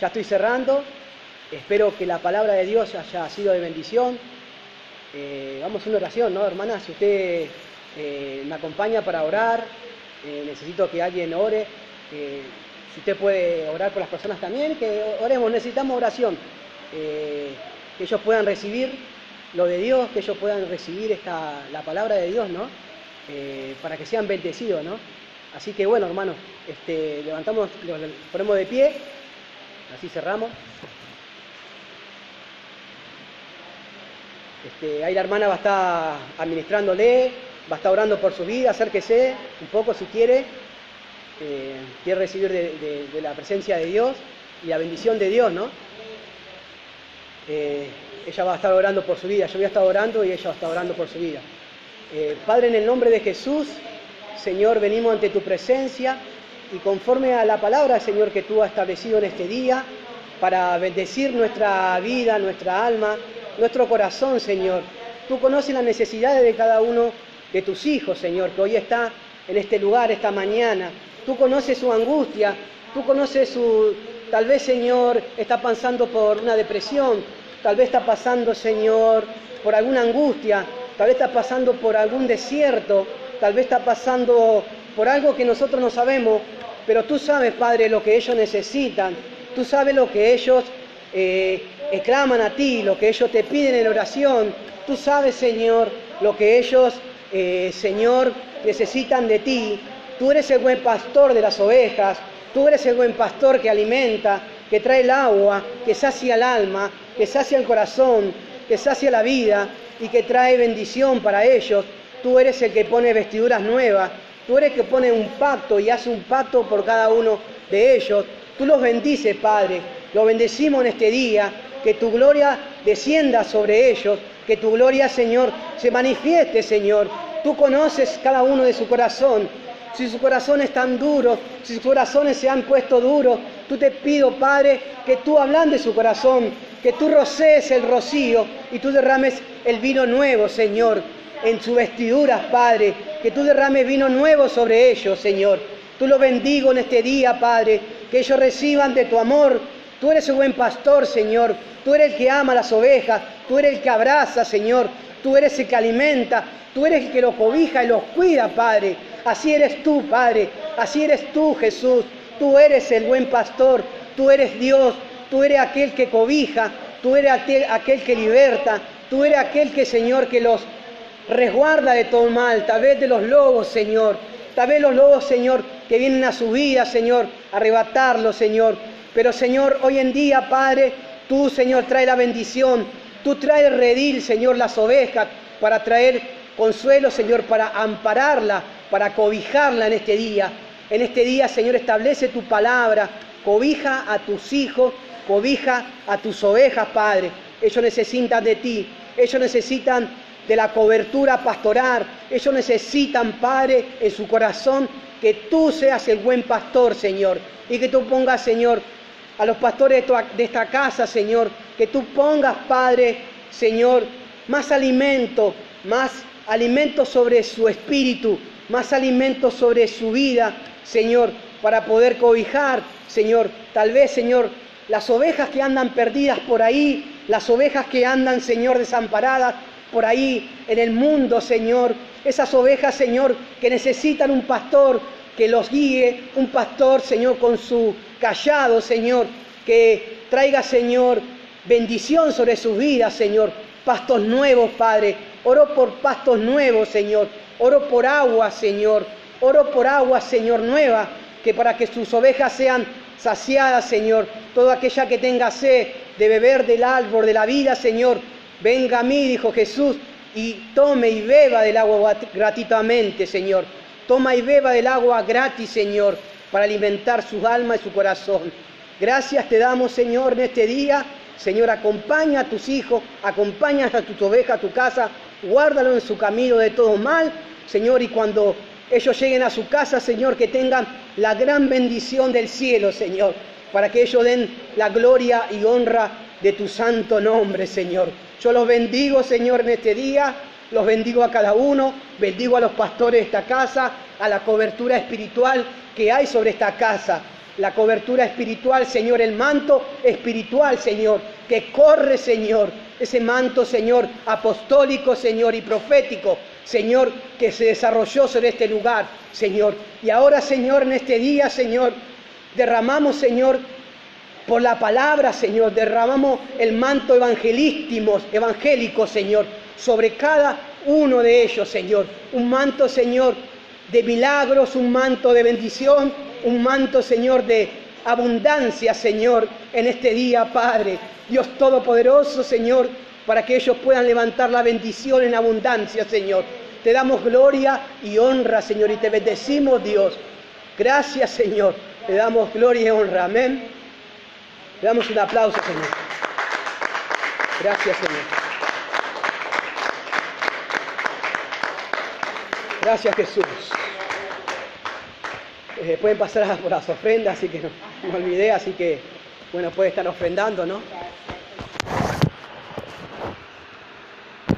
Speaker 1: ya estoy cerrando. Espero que la palabra de Dios haya sido de bendición. Eh, vamos a una oración, ¿no, hermana? Si usted eh, me acompaña para orar, eh, necesito que alguien ore. si usted puede orar por las personas también, que oremos, necesitamos oración. que ellos puedan recibir lo de Dios, que ellos puedan recibir esta, la palabra de Dios, ¿no? para que sean bendecidos, ¿no? Así que bueno, hermano, este, levantamos, ponemos de pie, así cerramos. Este, ahí la hermana va a estar administrándole, va a estar orando por su vida, acérquese un poco si quiere, eh, quiere recibir de, la presencia de Dios y la bendición de Dios, ¿no? Eh, ella va a estar orando por su vida, yo voy a estar orando y ella va a estar orando por su vida. Eh, Padre, en el nombre de Jesús, Señor, venimos ante tu presencia y conforme a la palabra, Señor, que tú has establecido en este día, para bendecir nuestra vida, nuestra alma, nuestro corazón, Señor. Tú conoces las necesidades de cada uno de tus hijos, Señor, que hoy está en este lugar, esta mañana. Tú conoces su angustia, tú conoces su, tal vez, Señor, está pasando por una depresión, tal vez está pasando, Señor, por alguna angustia, tal vez está pasando por algún desierto, tal vez está pasando por algo que nosotros no sabemos, pero tú sabes, Padre, lo que ellos necesitan, tú sabes lo que ellos eh, claman a ti, lo que ellos te piden en oración. Tú sabes, Señor, lo que ellos, eh, Señor, necesitan de ti. Tú eres el buen pastor de las ovejas. Tú eres el buen pastor que alimenta, que trae el agua, que sacia el alma, que sacia el corazón, que sacia la vida y que trae bendición para ellos. Tú eres el que pone vestiduras nuevas. Tú eres el que pone un pacto y hace un pacto por cada uno de ellos. Tú los bendices, Padre. Lo bendecimos en este día que tu gloria descienda sobre ellos, que tu gloria, Señor, se manifieste, Señor. Tú conoces cada uno de su corazón. Si sus corazones están duros, si sus corazones se han puesto duros, tú te pido, Padre, que tú de su corazón, que tú rocees el rocío y tú derrames el vino nuevo, Señor, en sus vestiduras, Padre, que tú derrames vino nuevo sobre ellos, Señor. Tú lo bendigo en este día, Padre, que ellos reciban de tu amor. Tú eres el buen pastor, Señor. Tú eres el que ama las ovejas. Tú eres el que abraza, Señor. Tú eres el que alimenta. Tú eres el que los cobija y los cuida, Padre. Así eres tú, Padre. Así eres tú, Jesús. Tú eres el buen pastor. Tú eres Dios. Tú eres aquel que cobija. Tú eres aquel que liberta. Tú eres aquel que, Señor, que los resguarda de todo mal. Tal vez de los lobos, Señor. Tal vez los lobos, Señor, que vienen a su vida, Señor, arrebatarlos, Señor. Pero, Señor, hoy en día, Padre, tú, Señor, trae la bendición. Tú traes redil, Señor, las ovejas, para traer consuelo, Señor, para ampararla, para cobijarla en este día. En este día, Señor, establece tu palabra, cobija a tus hijos, cobija a tus ovejas, Padre. Ellos necesitan de ti, ellos necesitan de la cobertura pastoral. Ellos necesitan, Padre, en su corazón que tú seas el buen pastor, Señor. Y que tú pongas, Señor, a los pastores de esta casa, Señor, que tú pongas, Padre, Señor, más alimento, más alimento sobre su espíritu, más alimento sobre su vida, Señor, para poder cobijar, Señor, tal vez, Señor, las ovejas que andan perdidas por ahí, las ovejas que andan, Señor, desamparadas, por ahí en el mundo, Señor. Esas ovejas, Señor, que necesitan un pastor que los guíe, un pastor, Señor, con su callado, Señor, que traiga, Señor, bendición sobre sus vidas, Señor. Pastos nuevos, Padre. Oro por pastos nuevos, Señor. Oro por agua, Señor. Oro por agua, Señor, nueva, que para que sus ovejas sean saciadas, Señor. Toda aquella que tenga sed de beber del árbol de la vida, Señor, Venga a mí, dijo Jesús, y tome y beba del agua gratuitamente, Señor. Toma y beba del agua gratis, Señor, para alimentar su alma y su corazón. Gracias te damos, Señor, en este día. Señor, acompaña a tus hijos, acompaña a tus ovejas, a tu casa, guárdalo en su camino de todo mal, Señor, y cuando ellos lleguen a su casa, Señor, que tengan la gran bendición del cielo, Señor, para que ellos den la gloria y honra de tu santo nombre, Señor. Yo los bendigo, Señor, en este día. Los bendigo a cada uno, bendigo a los pastores de esta casa, a la cobertura espiritual que hay sobre esta casa. La cobertura espiritual, Señor, el manto espiritual, Señor, que corre, Señor, ese manto, Señor, apostólico, Señor, y profético, Señor, que se desarrolló sobre este lugar, Señor. Y ahora, Señor, en este día, Señor, derramamos, Señor, por la palabra, Señor, derramamos el manto evangelístico, evangélico, Señor, sobre cada uno de ellos, Señor. Un manto, Señor, de milagros, un manto de bendición, un manto, Señor, de abundancia, Señor, en este día, Padre. Dios Todopoderoso, Señor, para que ellos puedan levantar la bendición en abundancia, Señor. Te damos gloria y honra, Señor, y te bendecimos, Dios. Gracias, Señor. Te damos gloria y honra. Amén. Le damos un aplauso, Señor. Gracias, Señor. Gracias, Jesús. Eh, pueden pasar por las ofrendas, así que no, me olvidé, así que, bueno, puede estar ofrendando, ¿no?